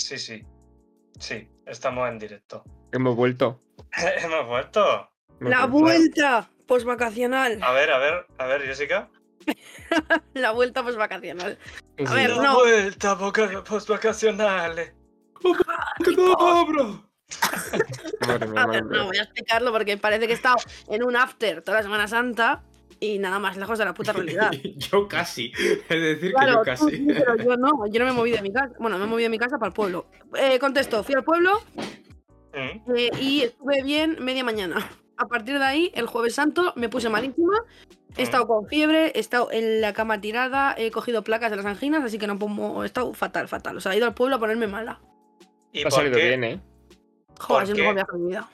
Sí, sí. Sí, estamos en directo. Hemos vuelto. Hemos vuelto. La vuelta posvacacional. A ver, a ver, a ver, Jessica. La vuelta posvacacional. A sí. ver, La no. vuelta. Madre mía, A ver, no voy a explicarlo porque parece que he estado en un after toda la Semana Santa y nada más lejos de la puta realidad. yo casi. Es decir, Claro, que yo casi. pero yo no, yo no me he movido de mi casa. Bueno, me he movido de mi casa para el pueblo. Eh, contesto, fui al pueblo eh, y estuve bien media mañana. A partir de ahí, el jueves santo, me puse malísima. He estado con fiebre, he estado en la cama tirada, he cogido placas de las anginas, así que no puedo, he estado fatal, fatal. O sea, he ido al pueblo a ponerme mala. ¿Y ha salido qué? bien, ¿eh? Joder, ¿Por es el qué? mejor viaje de mi vida.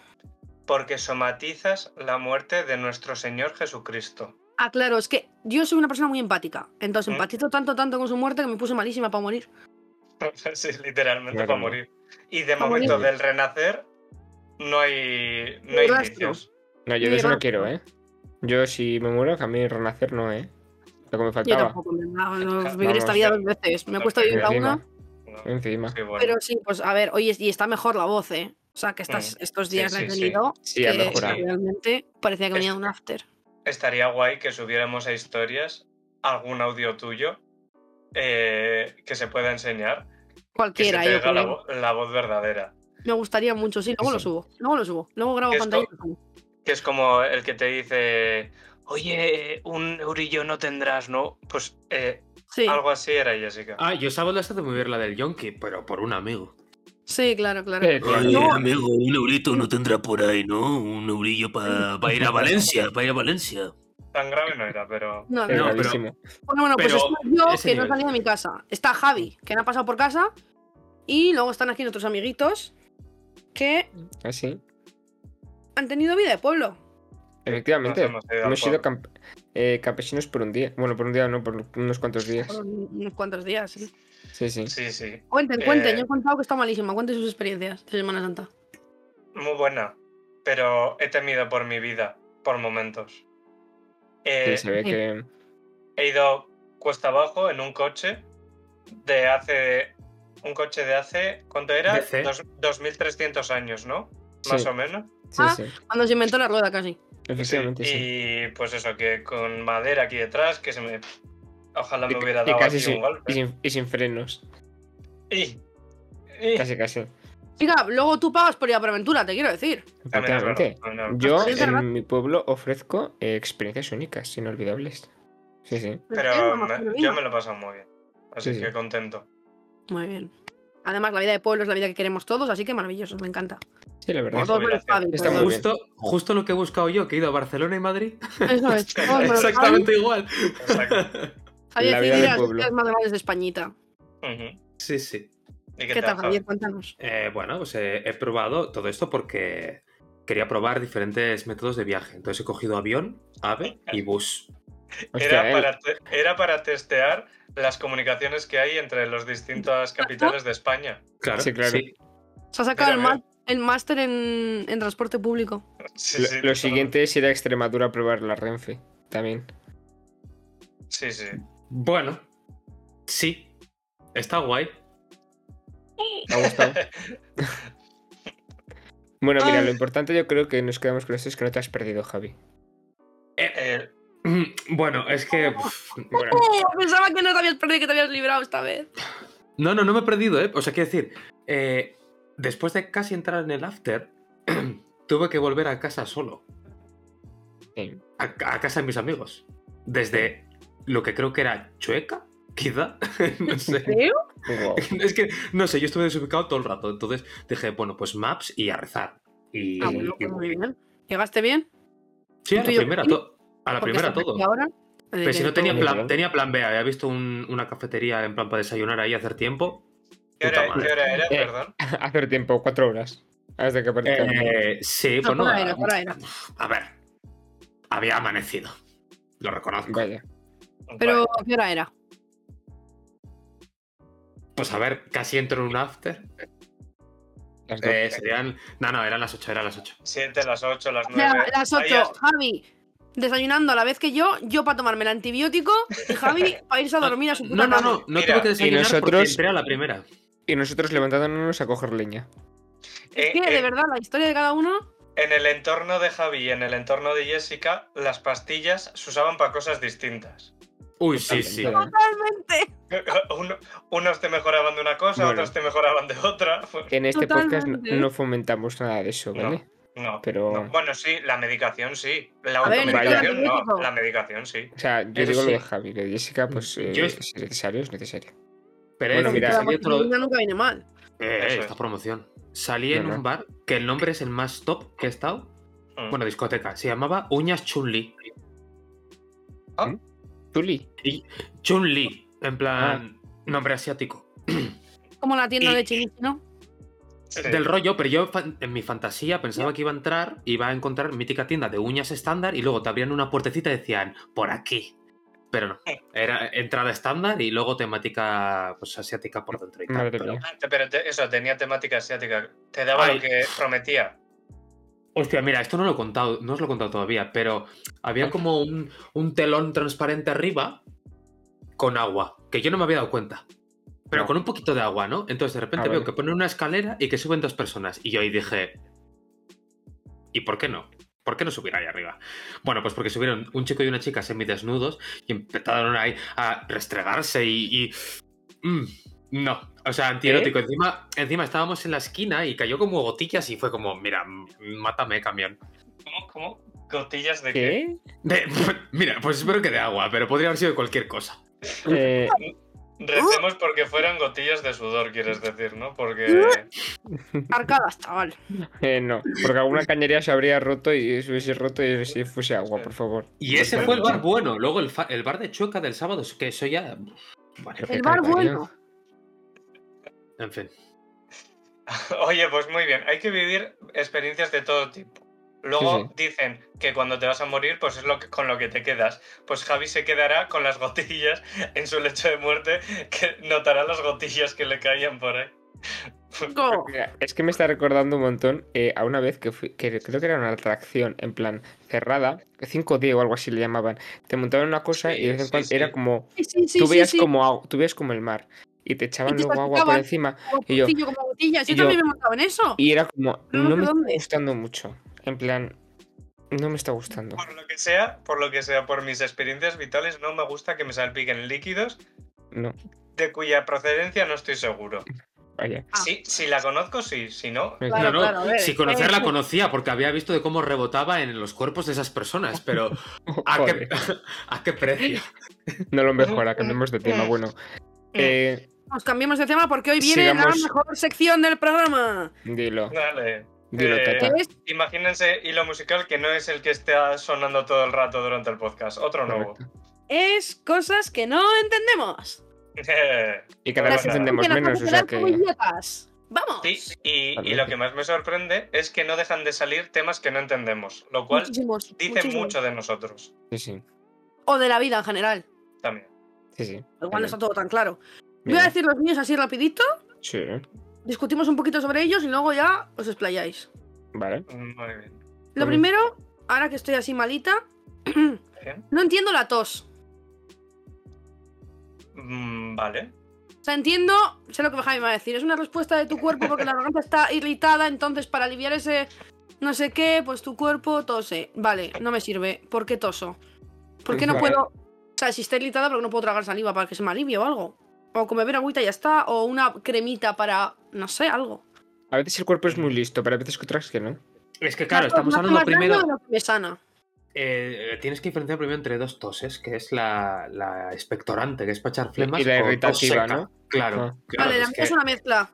Porque somatizas la muerte de nuestro Señor Jesucristo. Ah, claro, es que yo soy una persona muy empática. Entonces ¿Mm? empatizo tanto, tanto con su muerte que me puse malísima para morir. sí, literalmente Claro. para morir. Y de momento morir. del renacer no hay, no hay indicios. No, yo de eso no quiero, ¿eh? Yo si me muero, que a mí renacer no, ¿eh? Lo que me Yo faltaba. tampoco, me no, no, vivir Vamos, esta vida pero- dos veces. Me he no, puesto a vivir la una. No, Encima. sí, bueno. Pero sí, pues a ver, oye, y está mejor la voz, ¿eh? O sea, que estas, Mm. estos Sí, días la he sí, sí. tenido. Sí, que. Realmente parecía que venía un after. Estaría guay que subiéramos a historias algún audio tuyo eh, que se pueda enseñar. Que se Cualquiera, te yo la, vo- la voz verdadera. Me gustaría mucho, sí, luego lo subo. Luego lo subo. Luego grabo Que pantalla. Que es como el que te dice, oye, un eurillo no tendrás, ¿no? Pues eh, Sí, algo así era Jessica. Ah, yo sábado he estado muy bien la del Yonki, pero por un amigo. Sí, claro, claro. Eh, claro. Oye, No. amigo, un eurito no tendrá por ahí, ¿no? Un eurillo para ir a Valencia, para ir a Valencia. Tan grave no era, pero... No, no. No, pero-. Bueno, bueno, pues pero estoy yo que no he nivel. salido de mi casa. Está Javi, que no ha pasado por casa. Y luego están aquí nuestros amiguitos que Así. han tenido vida de pueblo. Efectivamente. Hemos Hemos sido camp- eh, campesinos por un día. Bueno, por un día no, por unos cuantos días. Por unos cuantos días, sí. Sí, sí. Sí, sí. Cuenten, cuenten. Eh, Yo he contado que está malísima. Cuenten sus experiencias de Semana Santa. Muy buena. Pero he temido por mi vida, por momentos. Sí, Eh, se ve sí. que. he ido cuesta abajo en un coche de hace. Un coche de hace. ¿Cuánto era? Dos- 2300 años, ¿no? Más Sí. o menos. Sí, Ah, sí. Cuando se inventó la rueda casi. Efectivamente, sí. Y pues eso, que con madera aquí detrás, que se me. Ojalá me hubiera y dado casi aquí sin, un golpe. y, sin, y sin frenos. Y- y- Casi, casi. Chica, luego tú pagas por ir a Preventura, te quiero decir. Es Yo en mi pueblo ofrezco eh, experiencias únicas, inolvidables. Sí, sí. Pero me- yo me lo he pasado muy bien. Así Sí, sí. que contento. Muy bien. Además, la vida de pueblo es la vida que queremos todos, así que maravilloso, me encanta. Sí, la verdad. Está bien. Justo, justo lo que he buscado yo, que he ido a Barcelona y Madrid. Eso es. Exactamente igual. Exacto. Decide del las ciudades más grandes de Españita. Sí, sí. ¿Y ¿Qué tal, Javi? Javier? Cuéntanos. Eh, bueno, pues eh, he probado todo esto porque quería probar diferentes métodos de viaje. Entonces he cogido avión, ave y bus. Hostia, Era eh, para, era para testear las comunicaciones que hay entre las distintas capitales de España. Claro, Sí, claro. Se ha sacado el, el máster en, en transporte público. Sí, lo, sí, lo siguiente es ir a Extremadura a probar la Renfe. También. Sí, sí. Bueno, sí. Está guay. ¿Me ha gustado? bueno, mira, lo importante yo creo que nos quedamos con esto es que no te has perdido, Javi. Eh, Bueno, es que. Pensaba que no te habías perdido, que te habías librado esta vez. No, no, no me he perdido, ¿eh? O sea, quiero decir, eh, después de casi entrar en el after, tuve que volver a casa solo. sí. A, a casa de mis amigos. Desde lo que creo que era Chueca, quizá. no sé. ¿Creo? Es que, no sé, yo estuve desubicado todo el rato. Entonces dije, bueno, pues maps y a rezar. Y, Ah, bueno, y- pues muy bien. ¿Llegaste bien? sí, a ¿Tú la primera, to- a la primera todo. Ahora, Pero si no tenía plan, tenía plan B, había visto un- una cafetería en plan para desayunar ahí hacer tiempo. ¿qué, hora, qué hora era? Eh, Perdón. Hace tiempo, cuatro horas. Que Eh, sí, No, era, a- era. A ver, había amanecido. Lo reconozco. Vaya. Pero, ¿qué hora era? Pues a ver, casi entro en un after. Las. Eh, serían. No, no, eran las 8, eran las 8. 7, las 8, las O 9. sea, las 8, Javi desayunando a la vez que yo, yo para tomarme el antibiótico y Javi para irse a dormir a su puta No, no, no, no tuve que y desayunar porque nosotros- entré a la primera. y nosotros levantándonos a coger leña. Es Eh, que, de eh, verdad, la historia de cada uno. En el entorno de Javi y en el entorno de Jessica, las pastillas se usaban para cosas distintas. Uy, sí, sí. Totalmente. Uno- unos te mejoraban de una cosa, Bueno. otros te mejoraban de otra. En este podcast no, fomentamos nada de eso, No. ¿vale? No, Pero- no. Bueno, sí, la medicación sí. La automedicación no. La medicación sí. O sea, yo Eso digo lo de Javi, lo de Jessica, pues eh, Yo- es necesario, es necesario. Pero Bueno, es mira, que la salió otro- nunca viene mal. Eh, Eso esta es. promoción. Salí en un bar que el nombre es el más top que he estado. Mm. Bueno, discoteca. Se llamaba Uñas Chun-Li. Tuli. Chun-Li. En plan, nombre asiático. Como la tienda Y- de Chinichi, ¿no? Sí. Del rollo, pero yo en mi fantasía pensaba que iba a entrar, iba a encontrar mítica tienda de uñas estándar y luego te abrían una puertecita y decían, por aquí. Pero no, era entrada estándar y luego temática pues, asiática por dentro y tal. Pero- mía. Ah, Pero te- eso, tenía temática asiática. Te daba Ay. lo que prometía. Hostia, mira, esto no lo he contado, no os lo he contado todavía, pero había como un, un telón transparente arriba con agua, que yo no me había dado cuenta. Pero No. con un poquito de agua, ¿no? Entonces de repente Ah, veo que ponen una escalera y que suben dos personas. Y yo ahí dije, ¿y por qué no? ¿Por qué no subir ahí arriba? Bueno, pues porque subieron un chico y una chica semidesnudos y empezaron ahí a restregarse y... y- mm, no, o sea, antierótico. Encima, encima estábamos en la esquina y cayó como gotillas y fue como, mira, mátame, camión. ¿Cómo? ¿Cómo? ¿Gotillas de qué? ¿Qué? De- mira, pues espero que de agua, pero podría haber sido de cualquier cosa. Eh, Recemos porque fueran gotillas de sudor, quieres decir, ¿no? Porque. Arcadas, chaval. eh, no, porque alguna cañería se habría roto y se hubiese roto y si fuese agua, por favor. Y ese fue el bar bueno. Luego el, bar de Chueca del sábado, que eso ya... Vale, El bar bueno. En fin. Oye, pues muy bien, hay que vivir experiencias de todo tipo. Luego Sí, dicen que cuando te vas a morir, pues es lo que, con lo que te quedas. Pues Javi se quedará con las gotillas en su lecho de muerte, que notará las gotillas que le caían por ahí. Es que me está recordando un montón eh, a una vez que, fui, que creo que era una atracción en plan cerrada, 5D o algo así le llamaban. Te montaban una cosa y de vez en Sí, cuando sí, era como. Sí, sí, sí. tú, sí, veías sí. Como, tú veías como el mar y te echaban te luego agua por encima Como y yo- como botillas. Yo, y yo- también me montaba en eso. y era como. No, No ¿de me está gustando mucho. En plan. No me está gustando. Por lo que sea, por lo que sea, por mis experiencias vitales, no me gusta que me salpiquen líquidos No, de cuya procedencia no estoy seguro. vaya. Ah. Sí, si la conozco, sí, si no, Claro, no, no, claro, a ver, si conocerla eh, conocía porque había visto de cómo rebotaba en los cuerpos de esas personas, pero ¿a qué, ¿a qué precio? no lo mejora, cambiemos de tema. Bueno, eh, Nos cambiamos de tema porque hoy viene Sigamos. la mejor sección del programa. dilo, dale. dilo, Eh, tata. Imagínense hilo musical que no es el que está sonando todo el rato durante el podcast, otro nuevo. Es cosas que no entendemos. Y cada vez entendemos menos, o sea que. ¡Vamos! Sí, y, y lo que más me sorprende es que no dejan de salir temas que no entendemos, lo cual Muchísimos, dice muchísimos. mucho de nosotros Sí, sí, O de la vida en general. también. sí, sí. Igual no está todo tan claro. Voy a decir los míos así rapidito. Sí, Discutimos un poquito sobre ellos y luego ya os explayáis. vale. Muy bien. Lo primero, ahora que estoy así malita, no entiendo la tos. Mm, Vale. O sea, entiendo, sé lo que Javi me va a decir, es una respuesta de tu cuerpo porque la garganta está irritada, entonces para aliviar ese no sé qué, pues tu cuerpo tose. Vale, no me sirve. ¿Por qué toso? ¿Por qué no Vale. puedo...? O sea, si está irritada, ¿por qué no puedo tragar saliva para que se me alivie o algo? O como beber agüita y ya está, o una cremita para, no sé, algo. A veces el cuerpo es muy listo, pero a veces que otras que no. Es que claro, estamos hablando primero... de lo que me sana. eh, tienes que diferenciar primero entre dos toses, que es la, la expectorante, que es para echar flemas, Y la irritativa. ¿no? Claro. Ah. claro, vale, la es mía que- es una mezcla.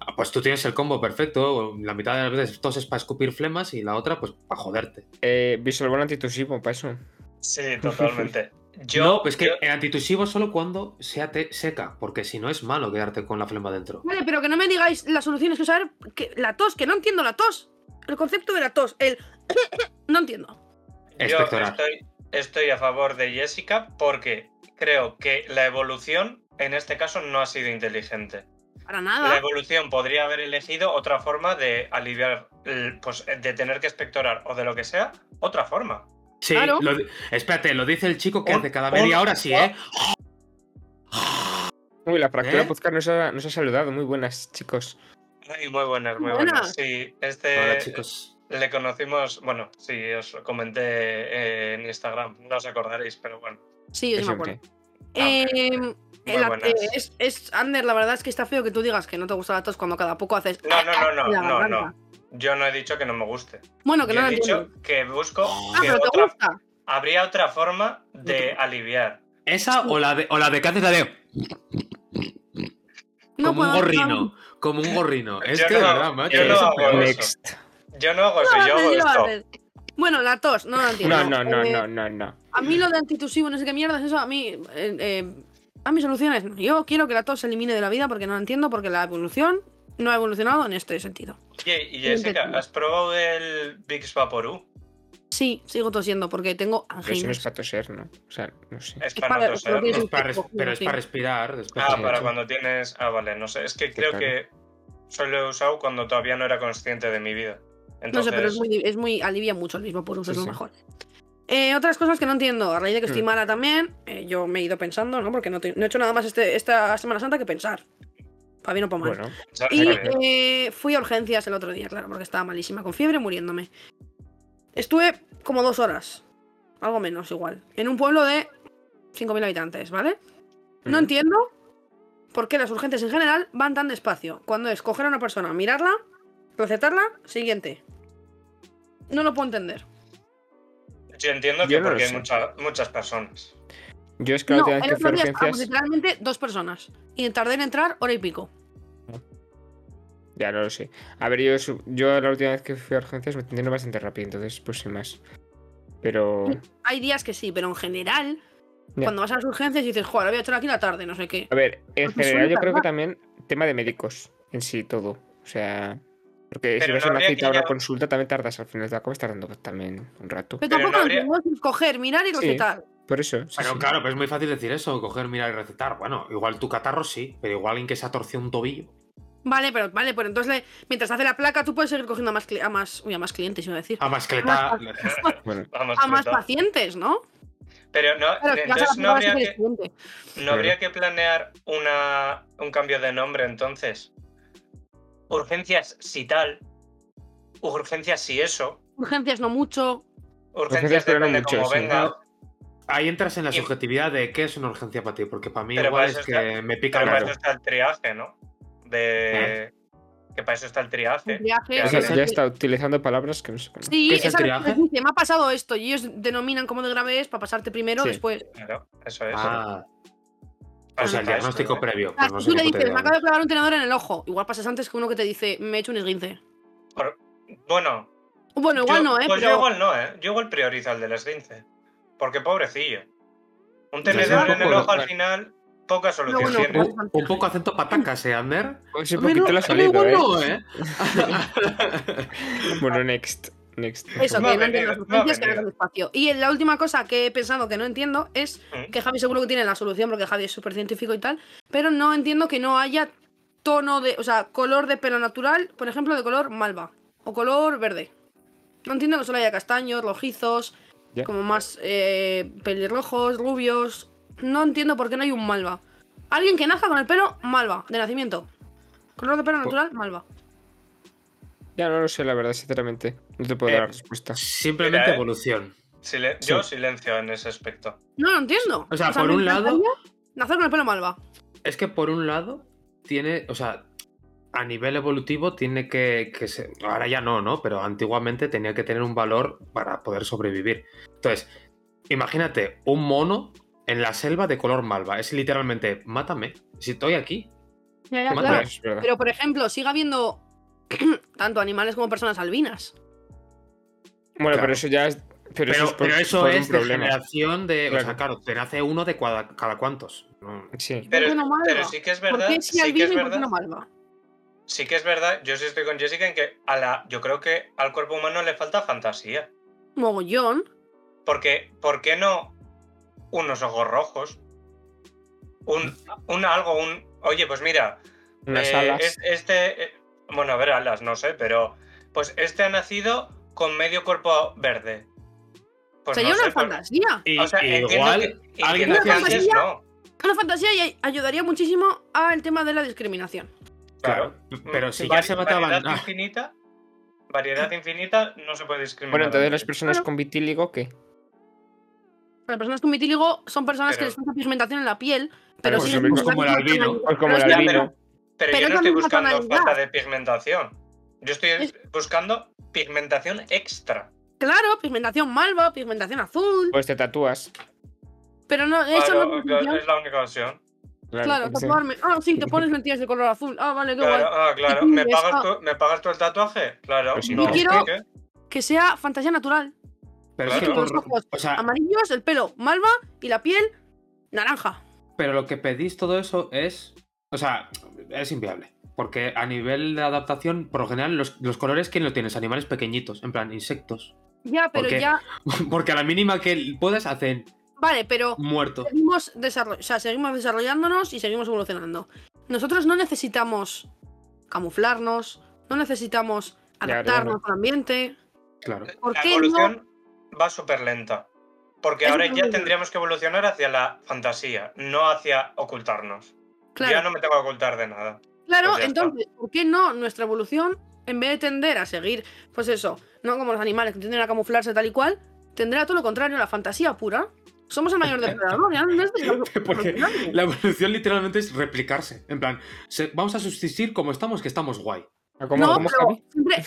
Ah, Pues tú tienes el combo perfecto. La mitad de las veces toses para escupir flemas y la otra, pues para joderte. Eh, Visual antitusivo, para eso. Sí, totalmente. Yo, no, pues que yo- el antitusivo solo cuando sea te- seca, porque si no es malo quedarte con la flema dentro. Vale, pero que no me digáis las soluciones, que saber que la tos, que no entiendo la tos. El concepto de la tos, el... no entiendo. yo estoy, estoy a favor de Jessica porque creo que la evolución en este caso no ha sido inteligente. Para La nada. evolución podría haber elegido otra forma de aliviar, pues de tener que expectorar o de lo que sea, otra forma. Sí, Claro. lo di- espérate, lo dice el chico que Un- hace cada media hora, sí, ¿eh? Uy, la fractura ¿Eh? podcast nos ha, nos ha saludado. Muy buenas, chicos. Ay, muy buenas, muy Buenas. buenas. Sí, este Hola, chicos. le conocimos, bueno, sí, os comenté eh, en Instagram, no os acordaréis, pero bueno. Sí, yo sí me acuerdo. Eh, act- buenas. eh, es, es, Ander, la verdad es que está feo que tú digas que no te gusta la tos cuando cada poco haces. No, no, no, no, en la no, no. Yo no he dicho que no me guste. Bueno, que Yo no lo he dicho entiendo. que busco Ah, que pero te gusta. habría otra forma de aliviar. ¿Esa o la de, o la de que haces la de. No como un gorrino. Como un gorrino. Es Yo que no- de verdad, macho. yo no hago eso. Next. Yo no hago No, eso, yo hago lo esto. Bueno, la tos, no lo entiendo. No, no, no, Eh, no, no, no. A mí lo de antitusivo, no sé qué mierda es eso, a mí. eh, eh, a mis soluciones, no. Yo quiero que la tos se elimine de la vida porque no la entiendo, porque la evolución no ha evolucionado en este sentido. Oye, y Jessica, ¿has probado el Vicks Vaporú? Sí, sigo tosiendo porque tengo Pero si no es anginas. para toser, ¿no? O sea, no sé. Es Es para toser. pero es para respirar. después Ah, de para eso. cuando tienes. Ah, vale, no sé. Es que creo claro. que solo he usado cuando todavía no era consciente de mi vida. No sé, pero es muy, es muy. alivia mucho el mismo por uso, Sí, es lo sí. mejor. Eh, otras cosas que no entiendo, a raíz de que estoy Hmm. mala también, eh, yo me he ido pensando, ¿no? Porque no, te- no he hecho nada más este, esta Semana Santa que pensar. Para bien o para mal. Bueno, ¿sabes Y eh, fui a urgencias el otro día, claro, porque estaba malísima, con fiebre, muriéndome. Estuve como dos horas, algo menos igual, en un pueblo de 5.000 habitantes, ¿vale? No entiendo por qué las urgencias en general van tan despacio. Cuando es coger a una persona, mirarla, recetarla, siguiente. No lo puedo entender. Yo entiendo que Yo no lo porque hay mucha- muchas personas. yo es que la No, última vez que fui a urgencias. literalmente dos personas. Y tardé en entrar hora y pico. Ya no lo sé. A ver, yo, yo la última vez que fui a urgencias me entendieron bastante rápido, entonces, pues sin más. Pero. Hay días que sí, pero en general, Ya. cuando vas a las urgencias dices, joder, lo voy a echar aquí la tarde, no sé qué. A ver, en Porque general yo creo que también tema de médicos en sí todo. O sea, porque si Pero vas no a una habría cita que o una consulta también tardas al final, te acabas tardando también un rato. Pero Pero tampoco no lo habría- coger, mirar y Sí. recetar. Por eso. sí, Pero sí. claro, pues es muy fácil decir eso, coger, mirar y recetar. Bueno, igual tu catarro sí, pero igual alguien que se ha torcido un tobillo. Vale, pero vale, pero entonces le- mientras hace la placa tú puedes seguir cogiendo a más, cli- a más, uy, a más clientes, iba a decir. A. Bueno, Vamos, A más pacientes, ¿no? Pero no, Claro, entonces no habría, que, no habría que planear una, un cambio de nombre entonces. Urgencias si tal. Urgencias si eso. Urgencias no mucho. Urgencias pero no depende mucho, como sí. venga. Ahí entras en la Y- subjetividad de qué es una urgencia para ti, porque para mí Pero igual para es que está- me pica Pero para eso está el triaje, ¿no? De. Que para eso está el triaje. Un viaje, Ya, o sea, sí. ya está utilizando palabras que no sé cómo. Sí, ¿Qué es el triaje? dice, me ha pasado esto y ellos denominan como de grave es para pasarte primero, Sí. después. Claro, eso es. Ah, o sea, el diagnóstico previo. Ah, Pues no tú le dices, me acabo de clavar un tenedor en el ojo. Igual pasas antes que uno que te dice, me he hecho un esguince. Bueno, Bueno, igual yo- no, ¿eh? Pues pero... yo igual no, ¿eh? Yo igual priorizo el del esguince. Porque pobrecillo. Un tenedor un en el ojo al final, poca solución bueno, tiene. pues- Un, un poco acento patacas, ¿eh, Ander? Pues un poquito lo ha salido, ¿eh? no, ¿eh? Bueno, next. Next. Eso, que no entiendo las urgencias, que no espacio. Y la última cosa que he pensado que no entiendo es que Javi seguro que tiene la solución, porque Javi es súper científico y tal, pero no entiendo que no haya tono de, o sea, color de pelo natural, por ejemplo, de color malva o color verde. No entiendo que solo haya castaños, rojizos, Ya. como más eh, pelirrojos, rubios. No entiendo por qué no hay un malva. Alguien que nazca con el pelo malva, de nacimiento. Color de pelo Po- natural, malva. Ya no lo sé, la verdad, sinceramente. No te puedo Eh, dar la respuesta. Simplemente Mira, eh. evolución. Sí. Yo silencio en ese aspecto. No lo entiendo. O sea, por un lado- Nacer con el pelo malva. Es que por un lado, tiene, o sea, a nivel evolutivo tiene que, que ser, ahora ya no, ¿no? Pero antiguamente tenía que tener un valor para poder sobrevivir. Entonces, imagínate un mono en la selva de color malva. Es literalmente, mátame. Si estoy aquí. Ya, ya, claro. Pero, por ejemplo, sigue habiendo tanto animales como personas albinas. Bueno, Claro. pero eso ya es. Pero, Pero, eso es, por- pero eso por un es de generación de. O sea, Claro. te nace uno de cada, cada cuantos. Sí. ¿Por Pero, no sí que es ¿Por verdad. qué si Sí que es y por qué verdad. no malva? Sí que es verdad. Yo sí estoy con Jessica en que a la, yo creo que al cuerpo humano le falta fantasía. Mogollón. Porque, ¿por qué no unos ojos rojos? Un, un algo, un. Oye, pues mira, Unas Eh, alas. es- este, eh, bueno, a ver, alas, no sé, pero pues este ha nacido con medio cuerpo verde. Pues Sería no sé, una pues- fantasía. Y, o sea, igual que- alguien que hace antes fantasía. no. Una fantasía y ayudaría muchísimo al tema de la discriminación. Claro. Pero si ya se mataban. Variedad infinita. Variedad infinita no se puede discriminar. Bueno, entonces las personas con vitíligo, ¿qué? Las personas con vitíligo son personas que les falta pigmentación en la piel, pero Pero sí pues como el albino. Pues como Pero el es que- albino. Pero, Pero yo no estoy buscando tonalidad. falta de pigmentación. Yo estoy Es- buscando pigmentación extra. Claro, pigmentación malva, pigmentación azul, Pues te tatúas. pero no, eso Claro, no es claro, la única opción. Claro, sí. tatuarme. Ah, sí, te pones lentillas de color azul. Ah, vale, qué Claro, guay. ah, claro. ¿Me pagas, ah. tú, ¿Me pagas tú el tatuaje? Claro. Pues sí, no, Yo quiero-. Que sea fantasía natural. Pero, es que. Los por- ojos o sea, amarillos, el pelo malva y la piel naranja. pero lo que pedís todo eso es. O sea, es inviable. Porque a nivel de adaptación, por lo general, los, los colores, ¿quién lo tienes? Animales pequeñitos, en plan, insectos. Ya, pero ya. Porque a la mínima que puedas, hacen Vale, pero muerto. seguimos, desarroll- o sea, seguimos desarrollándonos y seguimos evolucionando. Nosotros no necesitamos camuflarnos, no necesitamos Ya, ya adaptarnos no. al ambiente. Claro. ¿Por La qué no? Va súper lenta. Porque Es ahora ya tendríamos que evolucionar hacia la fantasía, no hacia ocultarnos. Claro, Ya no me tengo que ocultar de nada. claro pues está. entonces, ¿por qué no nuestra evolución, en vez de tender a seguir, pues eso, no como los animales que tienden a camuflarse tal y cual, tendrá todo lo contrario, la fantasía pura? Somos el mayor depredador, ya no necesitamos Porque evolucionar. la evolución literalmente es replicarse. En plan, vamos a subsistir como estamos, que estamos guay. ¿Cómo, no, cómo pero siempre...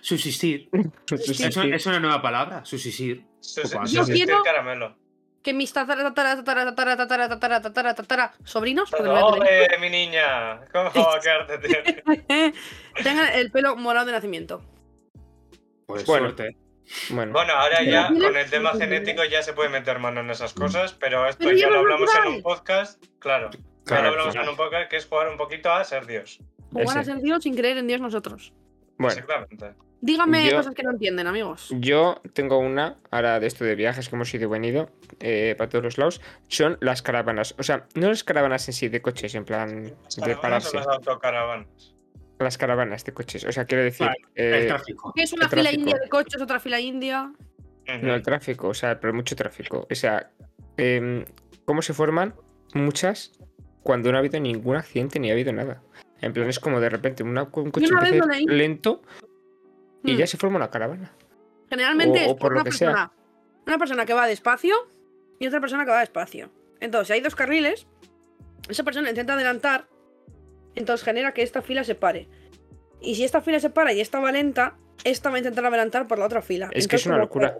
Subsistir. Es, una, nueva palabra, subsistir. Subsistir, Yo quiero caramelo. Que mis tatara, tatara, tatara, tatara, tatara, tatara, tatara, sobrinos. ¡Oh, eh, mi niña! ¿Cómo Tengan el pelo morado de nacimiento. Pues suerte. Bueno. ahora ya con el tema genético ya se puede meter mano en esas mm. cosas, pero esto ya lo hablamos en un podcast, claro, claro ya lo hablamos en un podcast que es jugar un poquito a ser Dios. Jugar a ser Dios sin creer en Dios nosotros. bueno. Exactamente. Díganme Yo- cosas que no entienden, amigos. Yo tengo una, ahora de esto de viajes que hemos ido y venido, eh, para todos los lados, son las caravanas. O sea, no las caravanas en sí de coches, en plan de ¿Caravanas o pararse. las autocaravanas? Las caravanas de coches. O sea, quiero decir, Vale, eh, el tráfico. ¿Qué es una el fila tráfico. india de coches, otra fila india? No el tráfico, o sea, pero mucho tráfico. O sea, em, ¿cómo se forman muchas cuando no ha habido ningún accidente ni ha habido nada? En plan, es como de repente una- un coche lento y Hmm. ya se forma una caravana. Generalmente o- es o por lo una sea. persona, una persona que va despacio y otra persona que va despacio. Entonces, si hay dos carriles, esa persona intenta adelantar, entonces genera que esta fila se pare. Y si esta fila se para y esta va lenta, esta va a intentar adelantar por la otra fila. Es que es una locura.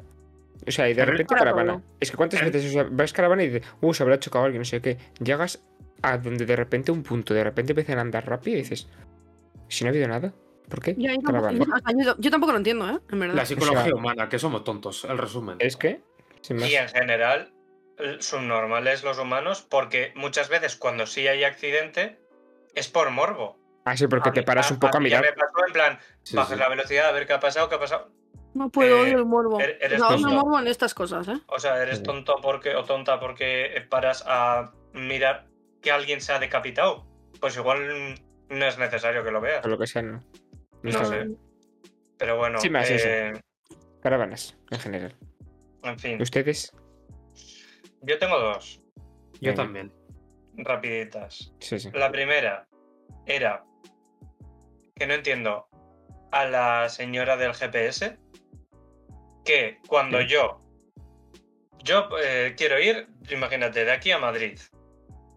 O sea, y de repente caravana. todo. Es que cuántas veces, o sea, vas caravana y dices, uh, se habrá chocado alguien, no sé qué. Llegas a donde de repente un punto, de repente empiezan a andar rápido y dices, si no ha habido nada, ¿por qué? Ya, yo, tampoco, yo- yo- yo tampoco lo entiendo, ¿eh? En verdad. La psicología O sea- humana, que somos tontos, el resumen. Es que, sin más. Y en general, subnormales los humanos, porque muchas veces cuando sí hay accidente, es por morbo. Ah, sí, porque A te mí- paras un poco a ya mirar. me pasó en plan, Sí, bajas sí. la velocidad a ver qué ha pasado, qué ha pasado. No puedo, Eh, odio el morbo. er- eres O sea, odio el tonto. morbo en estas cosas, ¿eh? O sea, eres tonto porque o tonta porque paras a mirar que alguien se ha decapitado. Pues igual mm, no es necesario que lo veas. O lo que sea, no. No sé. bien. Pero bueno, Sí, más eso. eh, Caravanas, en general. en fin. ¿Ustedes? Yo tengo dos, Yo Venga. también. rapiditas. Sí, sí. La primera era que no entiendo a la señora del GPS que cuando Sí. yo yo eh, quiero ir, imagínate, de aquí a Madrid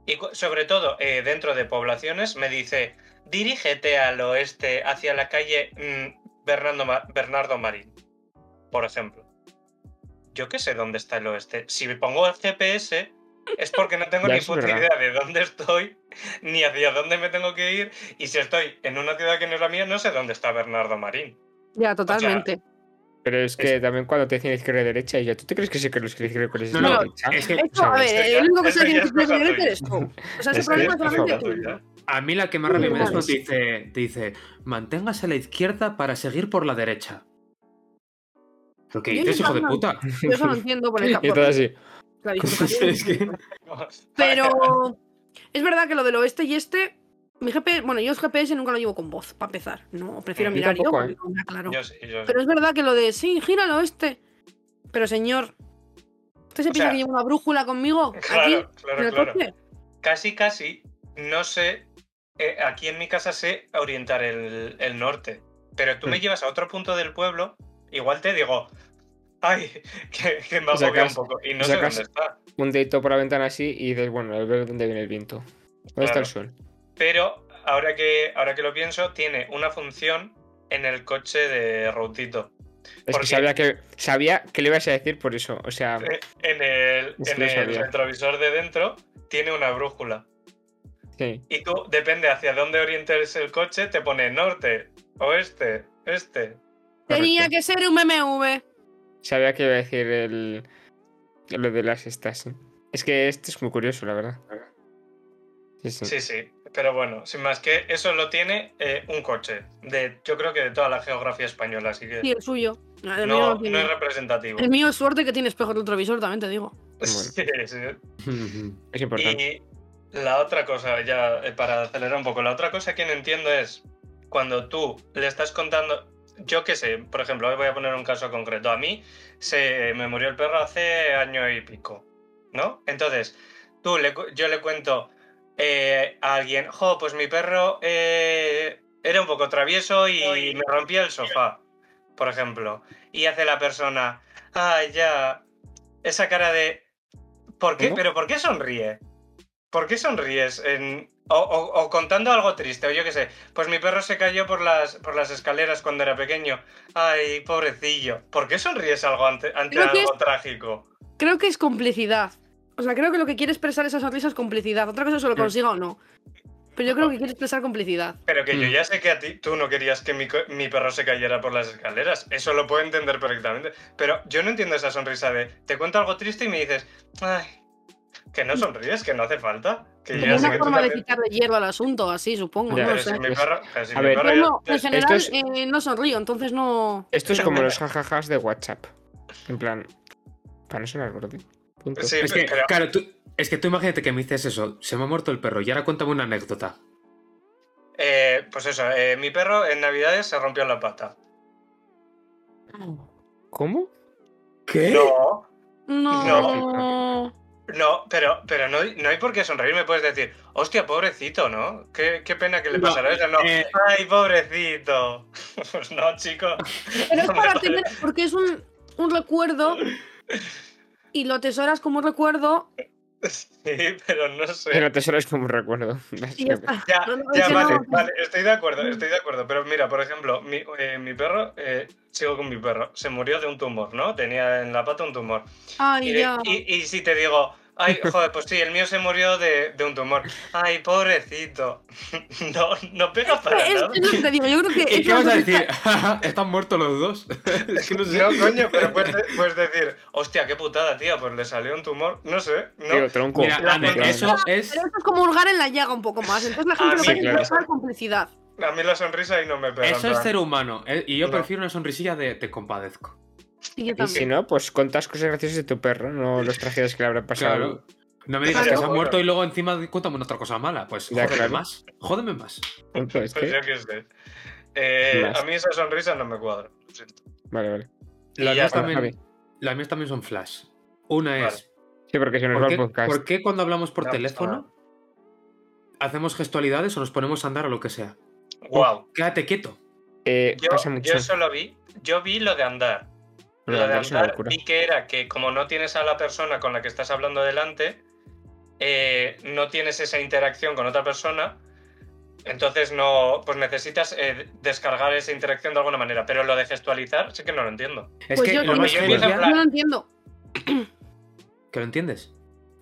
y sobre todo eh, dentro de poblaciones me dice dirígete al oeste hacia la calle mm, Bernardo, Ma- Bernardo Marín, por ejemplo. Yo qué sé dónde está el oeste. Si me pongo el GPS es porque no tengo ni puta verdad. idea de dónde estoy, ni hacia dónde me tengo que ir, y si estoy en una ciudad que no es la mía, no sé dónde está Bernardo Marín. Ya, totalmente. Pero es que también cuando te dicen izquierda y derecha, y ya, ¿tú te crees que sí que los que izquierda y No, no, derecha? es que- Esto, O sea, a ver, el único que eso se ya tiene es que cosa eres tú. O sea, ese Es que problema es es solamente tuya. A mí la que más rabia me da es Vale. cuando te dice, te dice, manténgase a la izquierda para seguir por la derecha. ¿Lo que Yo dices, hijo de no- puta? Yo eso lo entiendo por el Y todo así. Es que- Pero es verdad que lo del oeste y este, mi GPS, bueno, yo el GPS nunca lo llevo con voz, para empezar. No, prefiero Yo mirar yo, tampoco, ¿eh? no. Yo sí, yo sí. Pero es verdad que lo de sí, gira al oeste. Pero señor, ¿usted se O piensa sea, que llevo una brújula conmigo? Claro, aquí, claro, claro. coche? casi, casi no sé. eh, aquí en mi casa sé orientar el, el norte. Pero tú me llevas a otro punto del pueblo, igual te digo. Ay, que, que me agobia un poco. Y no sé dónde está. Un dedito por la ventana así y dices, bueno, a ver dónde viene el viento. ¿Dónde está Claro. el sol? Pero ahora que, ahora que lo pienso, tiene una función en el coche de Routito. Es Porque- que sabía que sabía que le ibas a decir por eso. O sea, Eh, En el, en el retrovisor de dentro tiene una brújula. sí. Y tú, depende hacia dónde orientes el coche, te pone norte, oeste, este. Tenía correcto. que ser un BMW. Sabía que iba a decir el lo de las estas. sí. Es que este es muy curioso, la verdad. Sí, sí. Sí, sí. Pero bueno, sin más que eso lo tiene eh, un coche. De, yo creo que de toda la geografía española, así que Sí, el suyo. El mío, no, no es representativo. el mío es suerte que tiene espejo retrovisor, también te digo. Sí, sí. Es importante. Y la otra cosa, ya eh, para acelerar un poco, la otra cosa que no entiendo es cuando tú le estás contando, yo qué sé, por ejemplo, hoy voy a poner un caso concreto. A mí se me murió el perro hace año y pico, ¿no? Entonces, tú le, yo le cuento eh, a alguien, jo, pues mi perro eh, era un poco travieso y me rompía el sofá, por ejemplo. Y hace la persona, ah, ya, esa cara de, ¿por qué? ¿Cómo? ¿Pero por qué sonríe? ¿Por qué sonríes? En- o, o- o contando algo triste, o yo qué sé. Pues mi perro se cayó por las, por las escaleras cuando era pequeño. Ay, pobrecillo. ¿Por qué sonríes algo ante, algo trágico? Creo que es complicidad. O sea, creo que lo que quiere expresar esa sonrisa es complicidad. Otra cosa es si lo consiga o no. Pero yo creo que quiere expresar complicidad. Pero que yo Mm. ya sé que a ti tú no querías que mi, mi perro se cayera por las escaleras. Eso lo puedo entender perfectamente. Pero yo no entiendo esa sonrisa de te cuento algo triste y me dices, ay, que no sonríes, que no hace falta. Que sé una forma de también- quitarle hierro al asunto, así, supongo. Ya, no Pero lo sé. si mi perro, pero si A mi ver. perro Yo ya- no, en general es- eh, no sonrío, entonces no. Esto es como los jajajas de WhatsApp. En plan, para no sonar gordo. Punto. Sí, Es que, pero- claro, tú, es que tú imagínate que me dices eso, se me ha muerto el perro y ahora cuéntame una anécdota. Eh, pues eso, eh, mi perro en Navidades se rompió la pata. ¿Cómo? ¿Qué? No, No. no, pero, pero no, no hay por qué sonreír. Me puedes decir, hostia, pobrecito, ¿no? Qué, qué pena que le No, pasara eso. No, eh, ay, pobrecito. Pues no, chico. Pero es para tener. Porque es un, un recuerdo. Y lo atesoras como un recuerdo. Sí, pero no sé. Pero tesoro es como un recuerdo. Ya. Ya, No, no, ya, es que vale, no- vale, estoy de acuerdo, estoy de acuerdo. Pero mira, por ejemplo, mi, eh, mi perro, eh, sigo con mi perro, se murió de un tumor, ¿no? Tenía en la pata un tumor. Ay, Y, ya. y- y si te digo, ay, joder, pues sí, el mío se murió de, de un tumor. Ay, pobrecito. No, no pega para Es, nada. es que te digo, yo creo que. ¿Y es qué vas a decir? ¿Están muertos los dos? es que no sé. No, coño, pero puedes, de- puedes decir, hostia, qué putada, tía, pues le salió un tumor. No sé, no. Tío, tronco. Mira, La Ander, sonrisa- eso es. Pero eso es como hurgar en la llaga un poco más. Entonces la gente Ah, lo sí, y claro. complicidad. A mí la sonrisa ahí no me pega. Eso es ser humano. eh, Y yo No. prefiero una sonrisilla de te compadezco. Y yo Y también. si no, pues contas cosas graciosas de tu perro, no los tragedias que le habrán pasado. Claro. No me digas Claro. que se ha muerto y luego encima cuéntame otra cosa mala. Pues Ya, jódeme claro. más. Jódeme más. Pues que- yo qué sé. Eh, Más. a mí esa sonrisa no me cuadra. lo siento. Vale, vale. Las ya mías, también, las mías también son flash. Una Vale. es. Sí, porque se nos ¿por va qué, el podcast. por qué cuando hablamos por No teléfono hacemos gestualidades o nos ponemos a andar o lo que sea? Guau. Quédate quieto. Eh, Yo, pasa mucho. yo solo vi, yo vi lo de andar. Lo de Lo de andar vi que era que como no tienes a la persona con la que estás hablando delante, eh, no tienes esa interacción con otra persona, entonces no, pues necesitas eh, descargar esa interacción de alguna manera. Pero lo de gestualizar sí que no lo entiendo. Es Pues que yo, lo yo no lo entiendo. ¿Que lo entiendes?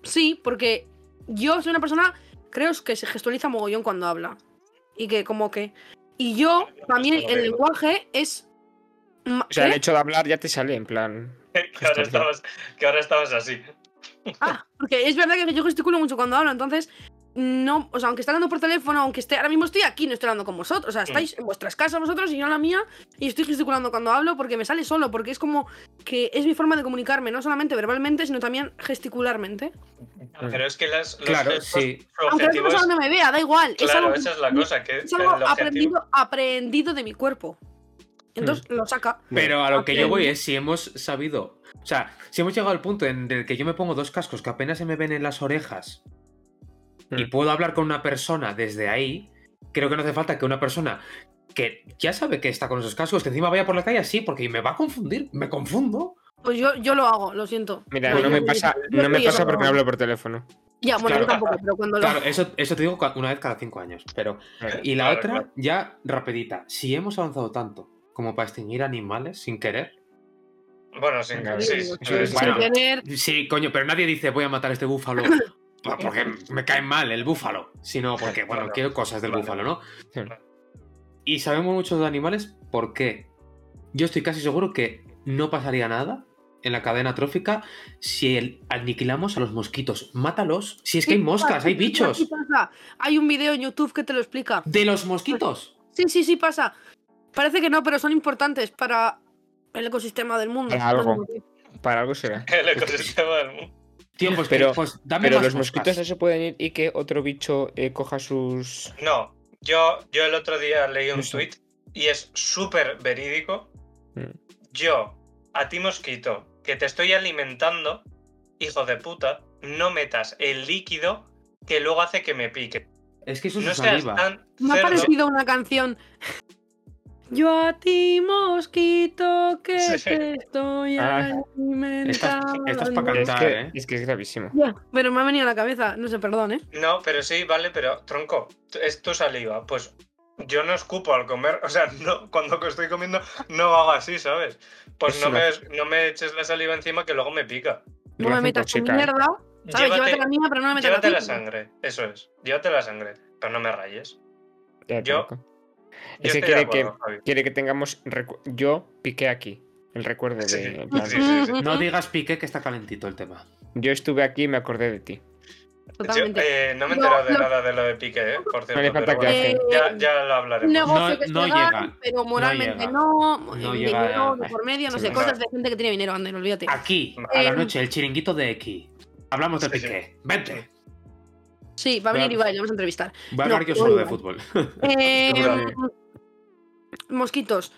Sí, porque yo soy una persona, creo que se gestualiza mogollón cuando habla. Y que como que... Y yo, para mí, el lenguaje es... O sea, el ¿Qué? hecho de hablar ya te sale, en plan. que, ahora estabas, que ahora estabas así. Ah, porque es verdad que yo gesticulo mucho cuando hablo, entonces... No, o sea, aunque esté hablando por teléfono, aunque esté, ahora mismo estoy aquí, no estoy hablando con vosotros, o sea, estáis en vuestras casas vosotros y yo en la mía, y estoy gesticulando cuando hablo porque me sale solo, porque es como que es mi forma de comunicarme, no solamente verbalmente, sino también gesticularmente. Pero es que las, los Claro, gestos, sí. Aunque la otra objetivo es- persona no me vea, da igual. es Claro, algo, esa es la cosa, que es algo el objetivo- aprendido, aprendido de mi cuerpo. Entonces lo saca. Pero a lo que yo voy es si hemos sabido. O sea, si hemos llegado al punto en el que yo me pongo dos cascos que apenas se me ven en las orejas y Mm. puedo hablar con una persona desde ahí, creo que no hace falta que una persona que ya sabe que está con esos cascos, que encima vaya por la calle así, porque me va a confundir, me confundo. Pues yo, yo lo hago, lo siento. Mira, no me pasa, no me pasa porque no. hablo por teléfono. Ya, bueno, yo tampoco, pero cuando lo Claro, eso, eso te digo una vez cada cinco años. Pero. Y la Claro, otra, claro. ya rapidita. Si hemos avanzado tanto como para extinguir animales sin querer. Bueno, sí, Venga, sí, Sí, sí, sin sí. bueno. tener- Sí, coño, pero nadie dice voy a matar a este búfalo por- porque me cae mal el búfalo. Sino porque, bueno, Claro. quiero cosas del Vale. búfalo, ¿no? Y sabemos mucho de animales, ¿por qué? Yo estoy casi seguro que no pasaría nada en la cadena trófica si el- aniquilamos a los mosquitos. Mátalos. Si es que hay moscas, hay bichos. sí pasa. Hay un vídeo en YouTube que te lo explica. De los mosquitos. Sí, sí, sí pasa. Parece que no, pero son importantes para el ecosistema del mundo. Para algo. Para algo será. El ecosistema del mundo. Tío, pues, Pero- pues dame Pero más los mosquitos no se pueden ir y que otro bicho eh, coja sus. No, yo, yo el otro día leí un tweet y es súper verídico. Mm. Yo, a ti mosquito, que te estoy alimentando, hijo de puta, no metas el líquido que luego hace que me pique. Es que eso es No seas saliva. tan Me ha parecido una canción. Yo a ti, mosquito, que Sí. te estoy Ah. alimentando. Es cantar, que, ¿eh? es que es gravísimo. Pero me ha venido a la cabeza. No sé, perdón, ¿eh? No, pero sí, vale, pero tronco, es tu saliva. Pues yo no escupo al comer, o sea, no, cuando estoy comiendo no hago así, ¿sabes? Pues Es no una- me, no me eches la saliva encima que luego me pica. No me metas tu tóxica, ¿eh? mierda. ¿Sabes? Llévate- Llévate la mía, pero no me metas Llévate la tuya. sangre, eso es. Llévate la sangre, pero no me rayes. Ya, Yo- tronco. Yo Es que de quiere que, acuerdo, Javi. quiere que tengamos. recu- Yo piqué aquí. El recuerdo de. Sí, plan, sí, sí, sí. No digas pique que está calentito el tema. Yo estuve aquí y me acordé de ti. Totalmente. Yo, eh, no me he enterado de lo- nada de lo de Piqué, ¿eh? Por cierto. falta pero que bueno, Eh, ya, ya lo hablaremos. un negocio No- que no legal, llega, pero moralmente llega. no. No eh, llega dinero de por medio, no sé, no. cosas de gente que tiene dinero, Ander, olvídate. Aquí, a la Em, noche, el chiringuito de X. Hablamos de Sí, sí. piqué. Vente. Sí, va a venir Ibai, le vamos a entrevistar. Voy a hablar No, yo solo de fútbol. Eh, mosquitos.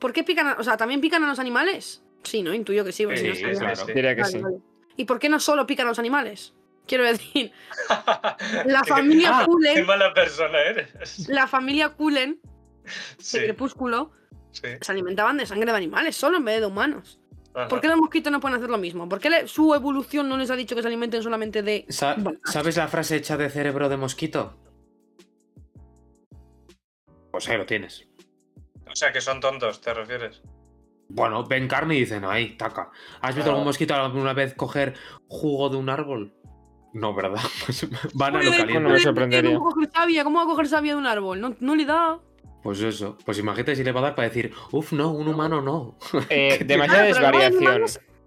¿Por qué pican? a- o sea, ¿también pican a los animales? Sí, ¿no? Intuyo que sí. porque Sí, si no sí. Diría que Vale, sí. vale. ¿Y por qué no solo pican a los animales? Quiero decir, la Qué- familia Ah, Qué Cullen, mala persona eres. la familia Cullen, Sí, de Crepúsculo, sí. se alimentaban de sangre de animales, solo en vez de humanos. Ajá. ¿Por qué los mosquitos no pueden hacer lo mismo? ¿Por qué le- su evolución no les ha dicho que se alimenten solamente de... Sa- Bueno. ¿Sabes la frase hecha de cerebro de mosquito? Pues ahí lo tienes. O sea, que son tontos, ¿te refieres? Bueno, ven carne y dicen, ahí, taca. ¿Has visto Ah. algún mosquito alguna vez coger jugo de un árbol? No, ¿verdad? Pues van a lo caliente. ¿Cómo va a coger savia de un árbol? No, no le da. Pues eso. Pues imagínate si le va a dar para decir, uff, no, un humano no. Eh, demasiada desvariación.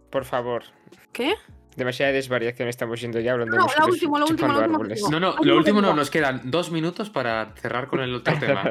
Por favor. ¿Qué? Demasiada desvariación estamos yendo ya hablando No, de la mosquitos última, la última, chupando la última árboles. que No, no, lo último no, nos quedan dos minutos para cerrar con el otro tema.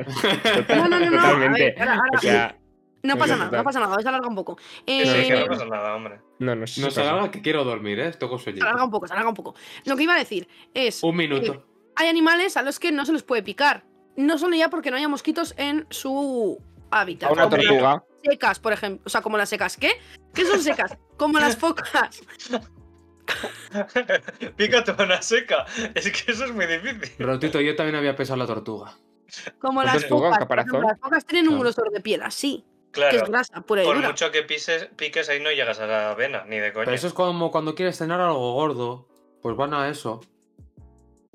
No, no, no, no. Totalmente. a ver, ahora- ahora- O sea, no pasa nada, no pasa nada. Se alarga un poco. Sí, Eh, que no pasa nada, hombre. no, no, sí No pasa. se haga que quiero dormir, ¿eh? Sueño. se alarga un poco, se alarga un poco. Lo que iba a decir es... Un minuto. hay animales a los que no se les puede picar. No solo ya porque no haya mosquitos en su hábitat. A una como las tortuga. secas, por ejemplo. O sea, como las secas. ¿Qué? ¿Qué son secas? como las focas. Pícate una seca. Es que eso es muy difícil. Rotito, yo también había pesado la tortuga. Como ¿Con las focas. ejemplo, las focas tienen un Claro. grosor de piel así. Que es Claro. grasa, pura y Por dura. mucho que pises, piques ahí no llegas a la avena, ni de coña. Pero eso es como cuando quieres cenar algo gordo. Pues van a eso.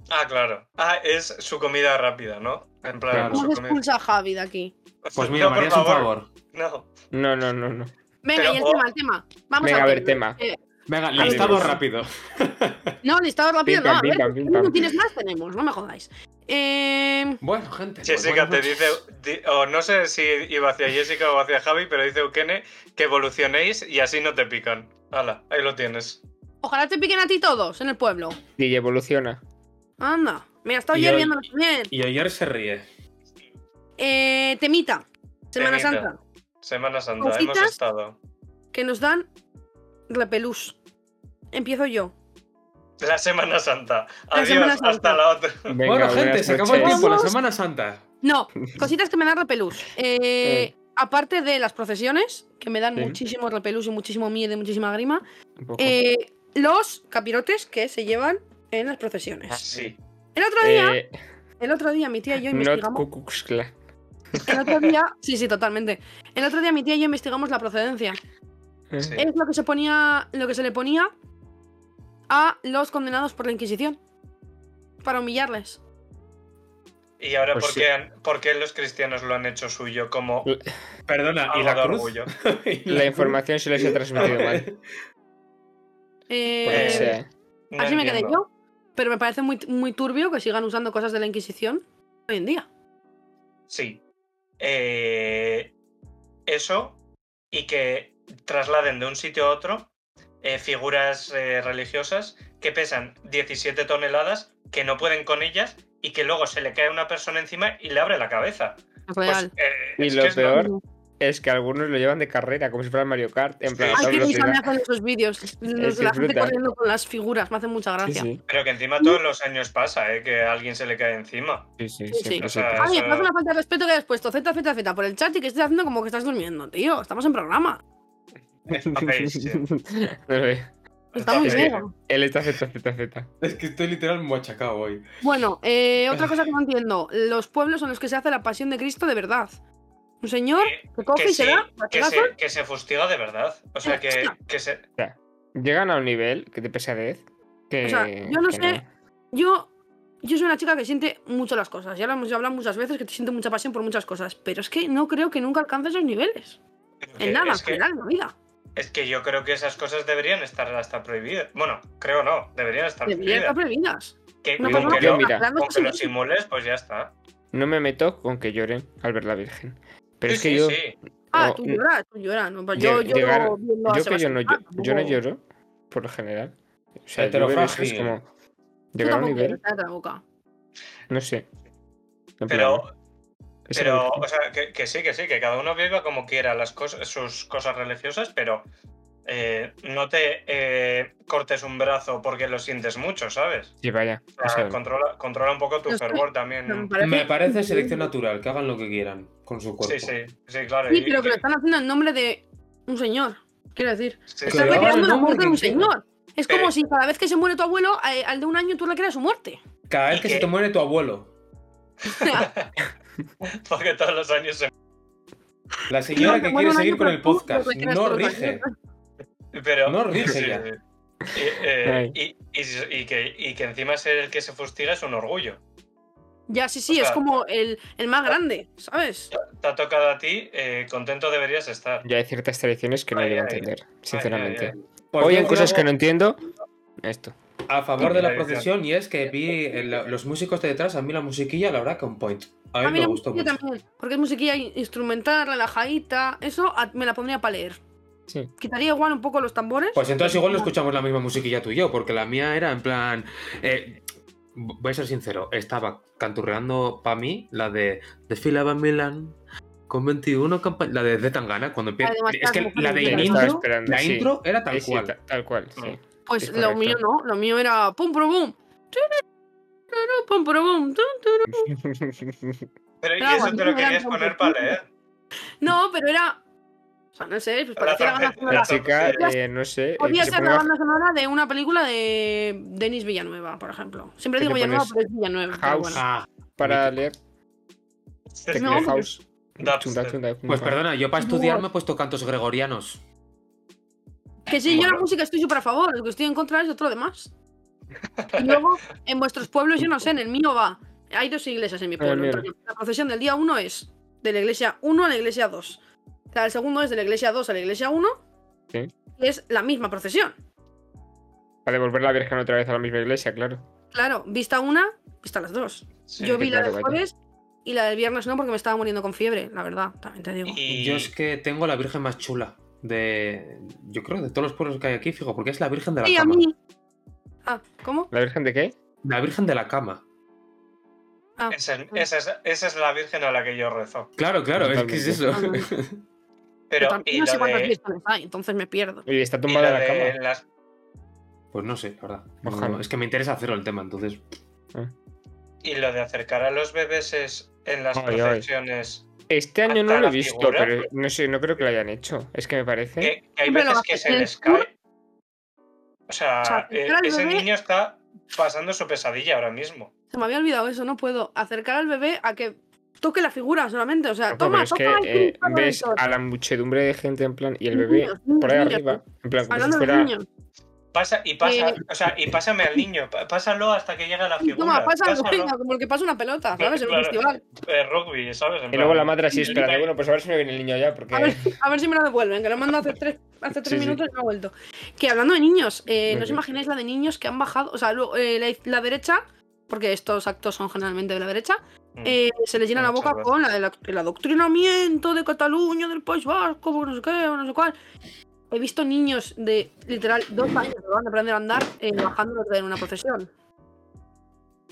Ah, claro. Ah, es su comida rápida, ¿no? En plan, ¿Cómo se expulsa a Javi de aquí? Pues mira, No, harías un favor. No. No, no, no, no. Venga, Pero, y el oh, tema, el tema. Vamos Venga, a ver, tema. Eh, Venga, listado pues. rápido. no, listado rápido, no. A pam, ver, pim, pam, ¿qué pim, pam. minutines más tenemos? No me jodáis. Eh, Bueno, gente. pues Jessica buenas te dice, di- o no sé si iba hacia Jessica o hacia Javi, pero dice Eukene que evolucionéis y así no te pican. Hala, ahí lo tienes. ojalá te piquen a ti todos en el pueblo. Y evoluciona. Anda. Mira, está Y ayer viéndolo también. Y ayer se ríe. Eh, temita. Semana Temita. Santa. Semana Santa, hemos estado. Que nos dan repelús. Empiezo yo. La Semana Santa. La Semana Santa. hasta la otra. Venga, bueno, gente, se acabó el tiempo, la. Semana Santa. No, cositas que me dan repelús. Eh, aparte de las procesiones, que me dan Sí. muchísimo repelús y muchísimo miedo y muchísima grima. Eh, los capirotes que se llevan en las procesiones. Sí. El otro día, Eh, el otro día mi tía y yo investigamos. El otro día, sí, sí, totalmente. El otro día mi tía y yo investigamos la procedencia. Eh, Sí. Es lo que se ponía, lo que se le ponía a los condenados por la Inquisición. Para humillarles. Y ahora, Pues ¿por, sí. qué han- por qué los cristianos lo han hecho suyo como Perdona, ¿y la cruz? orgullo? ¿Y La información se les ha transmitido mal. Eh, sea. No así me quedé yo. Pero me parece muy, muy turbio que sigan usando cosas de la Inquisición hoy en día. Sí. Eh, eso y que trasladen de un sitio a otro eh, figuras eh, religiosas que pesan 17 toneladas, que no pueden con ellas y que luego se le cae una persona encima y le abre la cabeza. Es Pues, eh, Y es lo que es lo- peor es que algunos lo llevan de carrera, como si fuera Mario Kart, en plan, Sí. Ay, qué risa me hacen esos vídeos. De la es gente corriendo con las figuras. Me hacen mucha Sí, gracia. sí, Pero que encima todos los años pasa, eh, que a alguien se le cae encima. sí, sí, Sí, sí. siempre, O sea. Ay, eso- me hace una falta de respeto que hayas puesto Z, Z, Z por el chat y que estés haciendo como que estás durmiendo, tío. Estamos en programa. Sí. Está muy. Él está Z, Z, Z. Es que estoy literal machacado hoy. Bueno, eh, otra cosa que no entiendo. Los pueblos en los que se hace la pasión de Cristo de verdad. Un señor que coge Que y se da que se, que se fustiga de verdad. O sea, que, que se... Llegan a un nivel que de pesadez que. O sea, yo no sé. Yo, yo soy una chica que siente mucho las cosas. Ya lo hemos hablado muchas veces, que te siente mucha pasión por muchas cosas. Pero es que no creo que nunca alcance esos niveles. que- En nada, en general, en la vida. Es que yo creo que esas cosas deberían estar hasta prohibidas. Bueno, creo no, deberían estar Deberían estar prohibidas. prohibidas. Que, con, lo, mira, con que lo simules, pues ya está. No me meto con que lloren al ver la Virgen. Pero Sí, es que sí, yo. sí. Ah, no, tú lloras, tú lloras. No, pues yo Lleg- lloro llegar- viendo a yo que yo no, yo no lloro, por lo general. O sea, yo ver eso es como. Llegar a un nivel, no sé. Pero, pero o sea, que, que sí, que sí, que cada uno viva como quiera las cosas, sus cosas religiosas, pero eh, no te eh, cortes un brazo porque lo sientes mucho, ¿sabes? Sí, vaya. O o sea, sea, controla, controla un poco tu fervor también. Me parece, Me parece selección natural, que hagan lo que quieran con su cuerpo. Sí, sí, sí, claro. Sí, y- pero que lo están haciendo en nombre de un señor. Quiero decir, sí, estás sí, recreando la muerte de un señor. Es como si cada vez que se muere tu abuelo, al de un año tú recreas su muerte. Cada vez ¿Y que se te muere tu abuelo. Porque todos los años se... La señora No, que quiere seguir con el podcast no rige. Pero, No rige sí. Y, eh, Ay. y- y- y que, y que encima ser el que se fustiga es un orgullo. Ya, sí, sí, O sea- es como el, el más grande, ¿sabes? Te ha tocado a ti, eh, contento deberías estar. ya hay ciertas tradiciones que no Ay, llego a ay. entender, sinceramente. Ay, ay, Hoy en cosas hago que no entiendo, esto. A favor de la procesión, y es que vi el- los músicos de detrás, a mí la musiquilla, la verdad, que un point. A mí, A mí me la gustó mucho. también, porque es musiquilla instrumental, relajadita, eso a- me la pondría para leer. Sí. Quitaría igual un poco los tambores. Pues entonces igual no escuchamos la misma musiquilla tú y yo, porque la mía era en plan. eh, voy a ser sincero, estaba canturreando para mí la de Desfilaba en Milán con 21 campañas. La de The Tangana, cuando empieza. Es que la de intro, la sí. intro era tal Sí, cual. ta- tal cual, sí. Mm. Pues es lo correcto. mío no, lo mío era pum tum, tum. Pero ¿y eso te lo querías poner para leer? No, pero era. O sea, no sé, pues Para parecía la banda sonora. La chica, eh, no sé. eh, se ser la banda sonora de una película de Denis Villanueva, por ejemplo. Siempre digo Villanueva, pero es Villanueva. House. bueno. Ah, para leer No, House. Chunda, chunda, Pues perdona, yo para estudiar me he puesto cantos gregorianos. Que sí, yo la música estoy súper a favor, lo que estoy en contra es de todo lo demás. Y luego, en vuestros pueblos, yo no sé, en el mío va. Hay dos iglesias en mi el pueblo. entonces, La procesión del día 1 es de la iglesia 1 a la iglesia 2. La del segundo es de la iglesia 2 a la iglesia 1. Sí. Y es la misma procesión. Para devolver la Virgen otra vez a la misma iglesia, claro. Claro, vista una, vista las dos. Sí. yo vi la claro, del vaya. jueves y la del viernes no, porque me estaba muriendo con fiebre, la verdad, también te digo. Y Yo es que tengo la Virgen más chula de. Yo creo de todos los pueblos que hay aquí, fijo, porque es la Virgen de la Y a cama. mí. Ah, ¿cómo? ¿La Virgen de qué? La Virgen de la cama. Ah, esa, es- esa es, esa es la Virgen a la que yo rezo. Claro, claro, es que es eso. Pero, no sé cuántas de, vírgenes hay, entonces me pierdo. Y está tumbada en la cama. las- Pues no sé, la verdad. No, Ojalá. es que me interesa hacerlo el tema, entonces. y lo de acercar a los bebés es en las Ay, ay. procesiones. Este año no lo he visto, figura. pero no sé, no creo que lo hayan hecho. Es que me parece. Que, que hay veces que se les cae. O sea, O sea, eh, ese bebé- niño está pasando su pesadilla ahora mismo. Se me había olvidado eso, no puedo acercar al bebé a que toque la figura solamente. O sea, toma, es toma que eh, ves a la muchedumbre de gente en plan y el bebé niños, por ahí niños, arriba, en plan como si fuera. Pasa y pasa, Eh, o sea, y pásame al niño, pásalo hasta que llegue a la figura. Toma, pasa pásalo. venga, como el que pasa una pelota, ¿sabes? En un Claro. festival. Eh, rugby, ¿sabes? En Y luego la madre así esperando, bueno, pues a ver si me viene el niño ya, porque A ver, a ver si me lo devuelven, que lo mando hace tres, hace tres Sí, sí. minutos y no ha vuelto. Que hablando de niños, eh, ¿no os imagináis la de niños que han bajado? O sea, eh, la, la derecha, porque estos actos son generalmente de la derecha, eh, se les llena la Muchas boca gracias. con la del el adoctrinamiento de Cataluña, del País Vasco, no sé qué, o no sé cuál. He visto niños de literal dos años que acaban de aprender a andar eh, bajando en una procesión.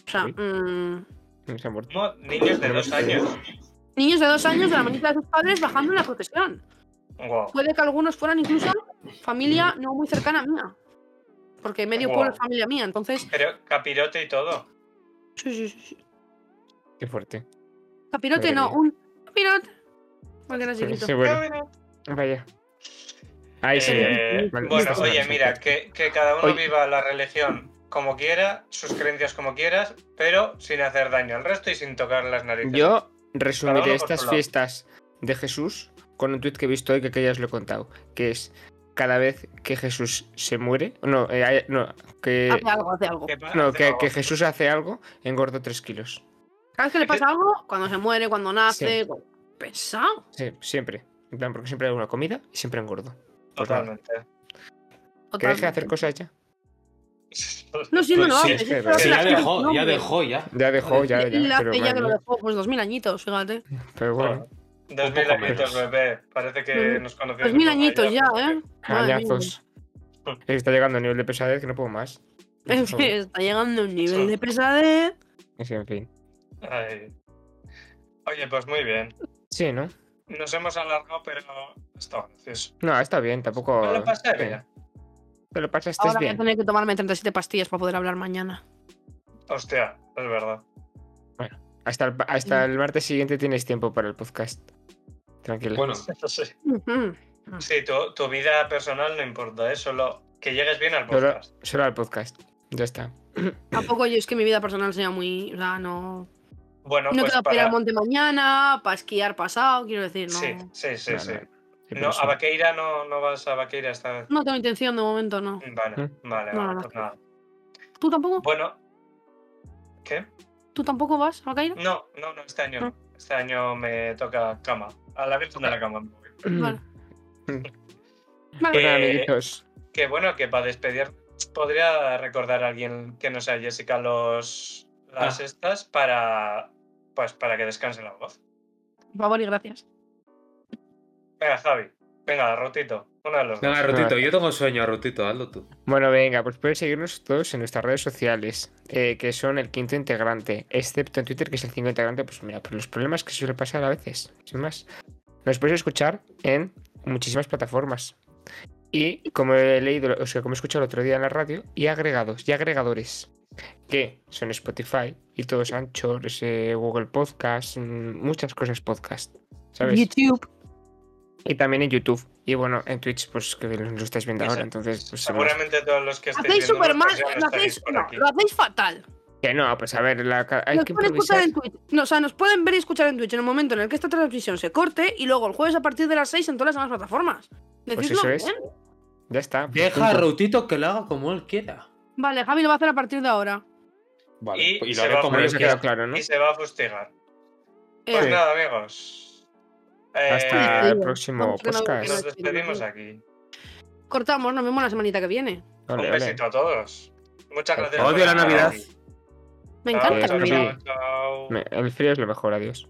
O sea, Sí. mm, se ha muerto. Niños de dos años. niños de dos años de la manita de sus padres bajando en la procesión. Wow. Puede que algunos fueran incluso familia no muy cercana mía. Porque medio pueblo es familia mía, entonces. Pero capirote y todo. Sí, sí, sí. Qué fuerte. Capirote no, un capirote. Porque era chiquito. Sí, bueno, vaya. Ahí sí. Eh, Vale, bueno, oye, mira, que, que cada uno Oye. viva la religión como quiera, sus creencias como quieras, pero sin hacer daño al resto y sin tocar las narices. Yo resumiré estas fiestas de Jesús con un tuit que he visto hoy que, que ya os lo he contado, que es cada vez que Jesús se muere, no, eh, hay- no, que, Hace algo, hace algo. No, que, que Jesús hace algo, engordo 3 kilos. Cada vez que le pasa algo, cuando se muere, cuando nace. Pesado. Sí, siempre. En plan, porque siempre hago una comida y siempre engordo. Pues Totalmente. que deje de hacer cosas ya. No, sí, no lo Pues sí, hace. es sí, que- pero sí, Sí, hace ya dejó, cosas, ya dejó, ya. Ya dejó, ya, Y ya. Pero, ya que lo dejó, pues dos mil añitos, fíjate. pero bueno, Dos Un mil añitos, menos. bebé. Parece que nos conocemos. Dos mil añitos ya, ¿eh? Añazos. Está llegando a nivel de pesadez que no puedo más. Es que está llegando a un nivel de pesadez. Sí, en fin. Ay. Oye, pues muy bien. Sí, ¿no? Nos hemos alargado, pero está gracioso. No, está bien, tampoco. Me lo pasé sí. bien. Te lo pasaste Ahora voy a bien. tener que tomarme 37 pastillas para poder hablar mañana. Hostia, es verdad. Hasta el, hasta el martes siguiente tienes tiempo para el podcast. Tranquilo. Bueno, Sí, Ujú. Sí, tu, tu vida personal no importa, ¿eh? Solo que llegues bien al Solo, podcast. solo al podcast. Ya está. Tampoco yo es que mi vida personal sea muy. O sea, no. Bueno, no pues tengo para ir al monte mañana, para esquiar pasado, quiero decir, no. Sí, sí, sí, No, sí. no. A. Vaqueira no, no vas a Vaqueira esta vez. No tengo intención de momento, no. Vale, ¿Mm? vale, No, vale, no. pues nada. ¿Tú tampoco? Bueno. ¿Qué? ¿Tú tampoco vas a Cairo? No, no, no, este año. Este año me toca cama. A la Virgen de la cama. Vale. Pues Vale. nada, Eh, amiguitos. Que bueno, que para despedir podría recordar a alguien que no sea Jessica los las Ah. estas para pues para que descanse la voz. Por favor y gracias. Venga, Javi. Venga, Rotito. Uno de los dos. venga, Rutito, yo tengo sueño, Rutito, hazlo tú. Bueno, venga, pues puedes seguirnos todos en nuestras redes sociales, eh, que son el quinto integrante, excepto en Twitter, que es el cinco integrante, pues mira, por los problemas que suele pasar a veces, sin más. Nos puedes escuchar en muchísimas plataformas. Y como he leído, o sea, como he escuchado el otro día en la radio, y agregados, y agregadores, que son Spotify y todos Anchor, Google Podcast, mm, muchas cosas podcast, ¿sabes? YouTube. Y también en YouTube. Y bueno, en Twitch, pues que lo estáis viendo ahora, entonces... Pues. Seguramente todos los que estéis Hacéis súper mal. hacéis, no, lo hacéis fatal. Que no, pues a ver, la, hay Nos que pueden escuchar en Twitch. No, o sea, nos pueden ver y escuchar en Twitch en el momento en el que esta transmisión se corte y luego el jueves a partir de las 6 en todas las demás plataformas. Decidlo Pues eso es. bien. Ya está. Deja a. Rutito que lo haga como él quiera. Vale, Javi lo va a hacer a partir de ahora. Vale, Y lo haré va a como él quiera. claro, ¿no? Y se va a fustigar. Eh, Pues nada, amigos. Eh, Hasta el próximo no- podcast. nos despedimos aquí. cortamos, nos vemos la semanita que viene. Ole, Un ole. besito a todos. Muchas gracias. Odio la Navidad. aquí. Me encanta. Chao, chao, chao. Me- El frío es lo mejor, adiós.